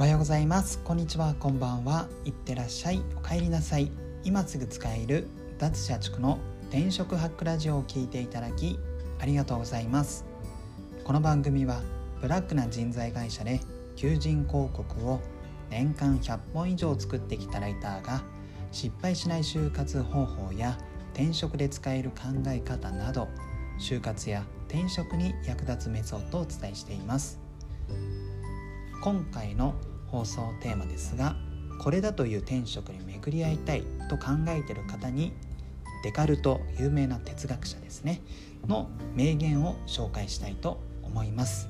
おはようございます。こんにちは。こんばんは。いってらっしゃい。お帰りなさい。今すぐ使える脱社畜の転職ハックラジオを聞いていただきありがとうございます。この番組はブラックな人材会社で求人広告を年間100本以上作ってきたライターが失敗しない就活方法や転職で使える考え方など就活や転職に役立つメソッドをお伝えしています。今回の放送テーマですがこれだという転職に巡り合いたいと考えている方にデカルト有名な哲学者ですねの名言を紹介したいと思います。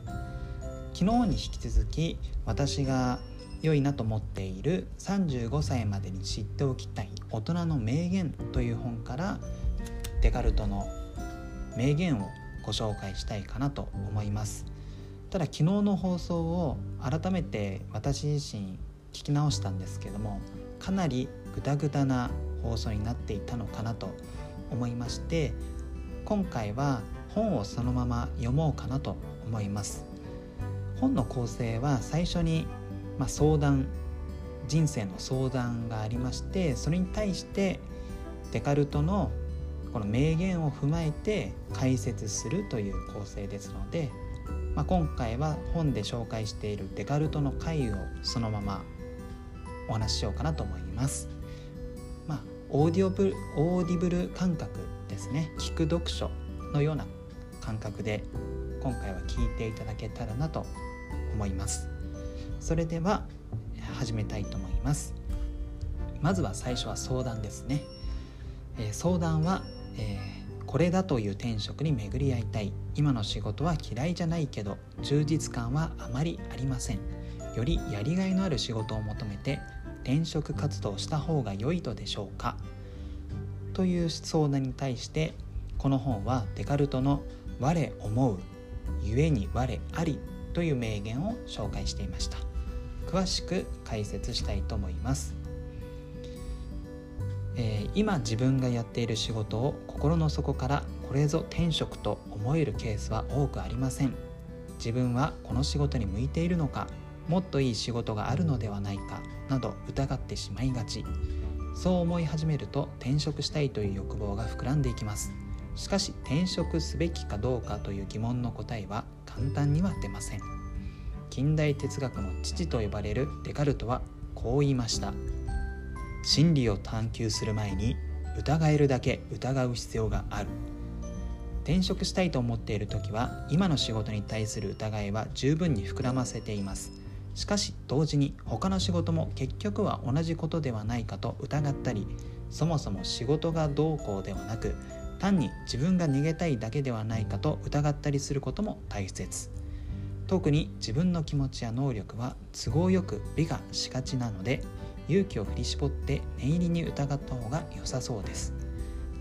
昨日に引き続き私が良いなと思っている35歳までに知っておきたい大人の名言という本からデカルトの名言をご紹介したいかなと思います。ただ昨日の放送を改めて私自身聞き直したんですけどもかなりグダグダな放送になっていたのかなと思いまして今回は本をそのまま読もうかなと思います。本の構成は最初に、まあ、相談人生の相談がありましてそれに対してデカルトのこの名言を踏まえて解説するという構成ですのでまあ、今回は本で紹介しているデカルトの回をそのままお話ししようかなと思います。まあ、オーディオブルオーディブル感覚ですね聞く読書のような感覚で今回は聞いていただけたらなと思います。それでは始めたいと思います。まずは最初は相談ですね。えー、相談は、これだという転職に巡り合いたい。今の仕事は嫌いじゃないけど充実感はあまりありません。よりやりがいのある仕事を求めて転職活動した方が良いとでしょうか。という相談に対してこの本はデカルトの「我思う故に我あり」という名言を紹介していました。詳しく解説したいと思います。えー、今自分がやっている仕事を心の底からこれぞ転職と思えるケースは多くありません。自分はこの仕事に向いているのかもっといい仕事があるのではないかなど疑ってしまいがち。そう思い始めると転職したいという欲望が膨らんでいきます。しかし転職すべきかどうかという疑問の答えは簡単には出ません。近代哲学の父と呼ばれるデカルトはこう言いました。真理を探求する前に疑えるだけ疑う必要がある。転職したいと思っている時は今の仕事に対する疑いは十分に膨らませています。しかし同時に他の仕事も結局は同じことではないかと疑ったりそもそも仕事がどうこうではなく単に自分が逃げたいだけではないかと疑ったりすることも大切。特に自分の気持ちや能力は都合よく美化しがちなので勇気を振り絞って念入りに疑った方が良さそうです。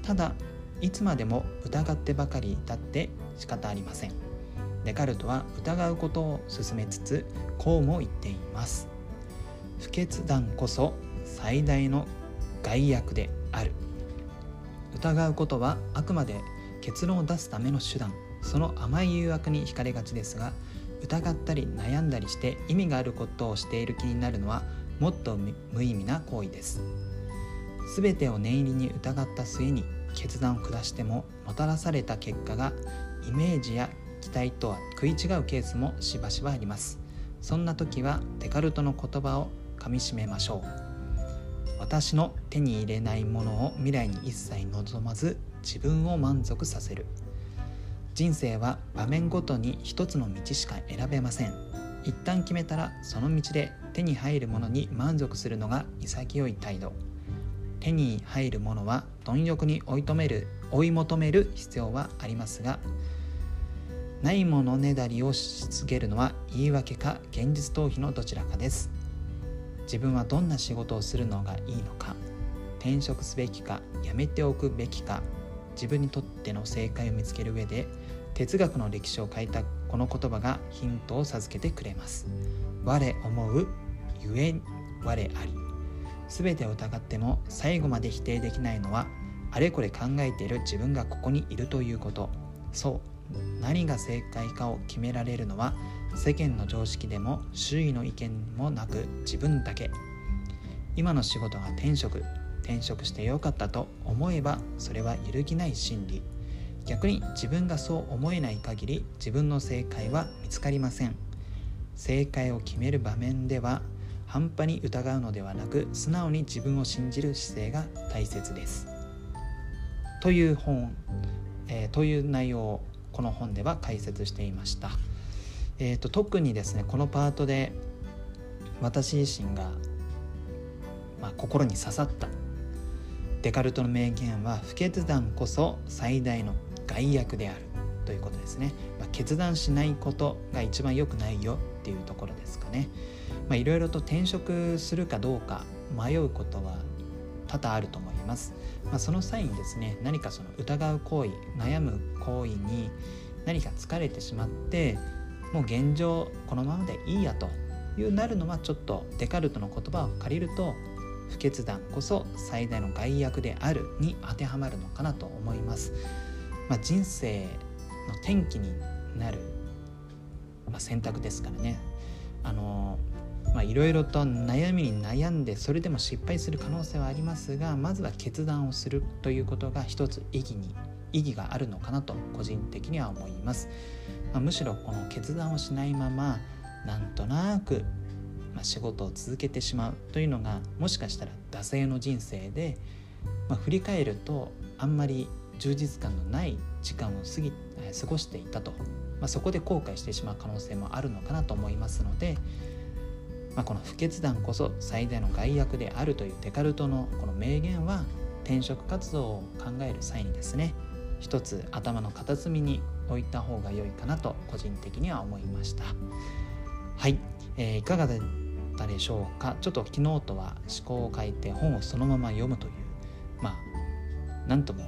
ただいつまでも疑ってばかりだって仕方ありません。デカルトは疑うことを勧めつつこうも言っています。不決断こそ最大の害悪である。疑うことはあくまで結論を出すための手段。その甘い誘惑に惹かれがちですが疑ったり悩んだりして意味があることをしている気になるのはもっと無意味な行為です。全てを念入りに疑った末に決断を下してももたらされた結果がイメージや期待とは食い違うケースもしばしばあります。そんな時はデカルトの言葉をかみしめましょう。私の手に入れないものを未来に一切望まず自分を満足させる。人生は場面ごとに一つの道しか選べません。一旦決めたらその道で手に入るものに満足するのが潔い態度。手に入るものは貪欲に追い止める追い求める必要はありますがないものねだりをし続けるのは言い訳か現実逃避のどちらかです。自分はどんな仕事をするのがいいのか転職すべきかやめておくべきか自分にとっての正解を見つける上で哲学の歴史を変えたこの言葉がヒントを授けてくれます。我思うゆえ我あり。全てを疑っても最後まで否定できないのはあれこれ考えている自分がここにいるということ。そう。何が正解かを決められるのは世間の常識でも周囲の意見もなく自分だけ。今の仕事が転職。転職してよかったと思えばそれは揺るぎない真理。逆に自分がそう思えない限り自分の正解は見つかりません。正解を決める場面では半端に疑うのではなく素直に自分を信じる姿勢が大切です。という本、えー、という内容をこの本では解説していました、えーと、特にですねこのパートで私自身が、まあ、心に刺さったデカルトの名言は不決断こそ最大の害悪であるということですね、まあ、決断しないことが一番良くないよっていうところですかね。いろいろと転職するかどうか迷うことは多々あると思います、まあ、その際にですね何かその疑う行為悩む行為に何か疲れてしまってもう現状このままでいいやというなるのはちょっとデカルトの言葉を借りると不決断こそ最大の害悪であるに当てはまるのかなと思います。まあ、人生の転機になる、まあ、選択ですからね。あのまあいろいろと悩みに悩んでそれでも失敗する可能性はありますがまずは決断をするということが一つ意義に意義があるのかなと個人的には思います、まあ、むしろこの決断をしないままなんとなく仕事を続けてしまうというのがもしかしたら惰性の人生で、まあ、振り返るとあんまり充実感のない時間を過ぎ過ごしていたと、まあ、そこで後悔してしまう可能性もあるのかなと思いますので、まあ、この不決断こそ最大の害悪であるというデカルトのこの名言は転職活動を考える際にですね一つ頭の片隅に置いた方が良いかなと個人的には思いました。はい、えー、いかがでったでしょうか。ちょっと昨日とは思考を変えて本をそのまま読むというまあ何とも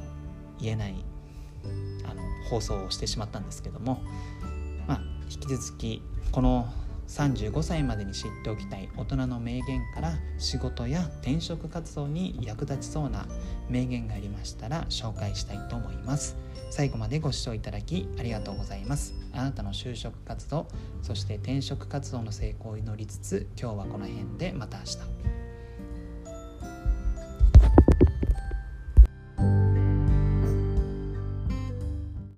言えないあの放送をしてしまったんですけどもまあ引き続きこの35歳までに知っておきたい大人の名言から仕事や転職活動に役立ちそうな名言がありましたら紹介したいと思います。最後までご視聴いただきありがとうございます。あなたの就職活動そして転職活動の成功を祈りつつ今日はこの辺でまた明日。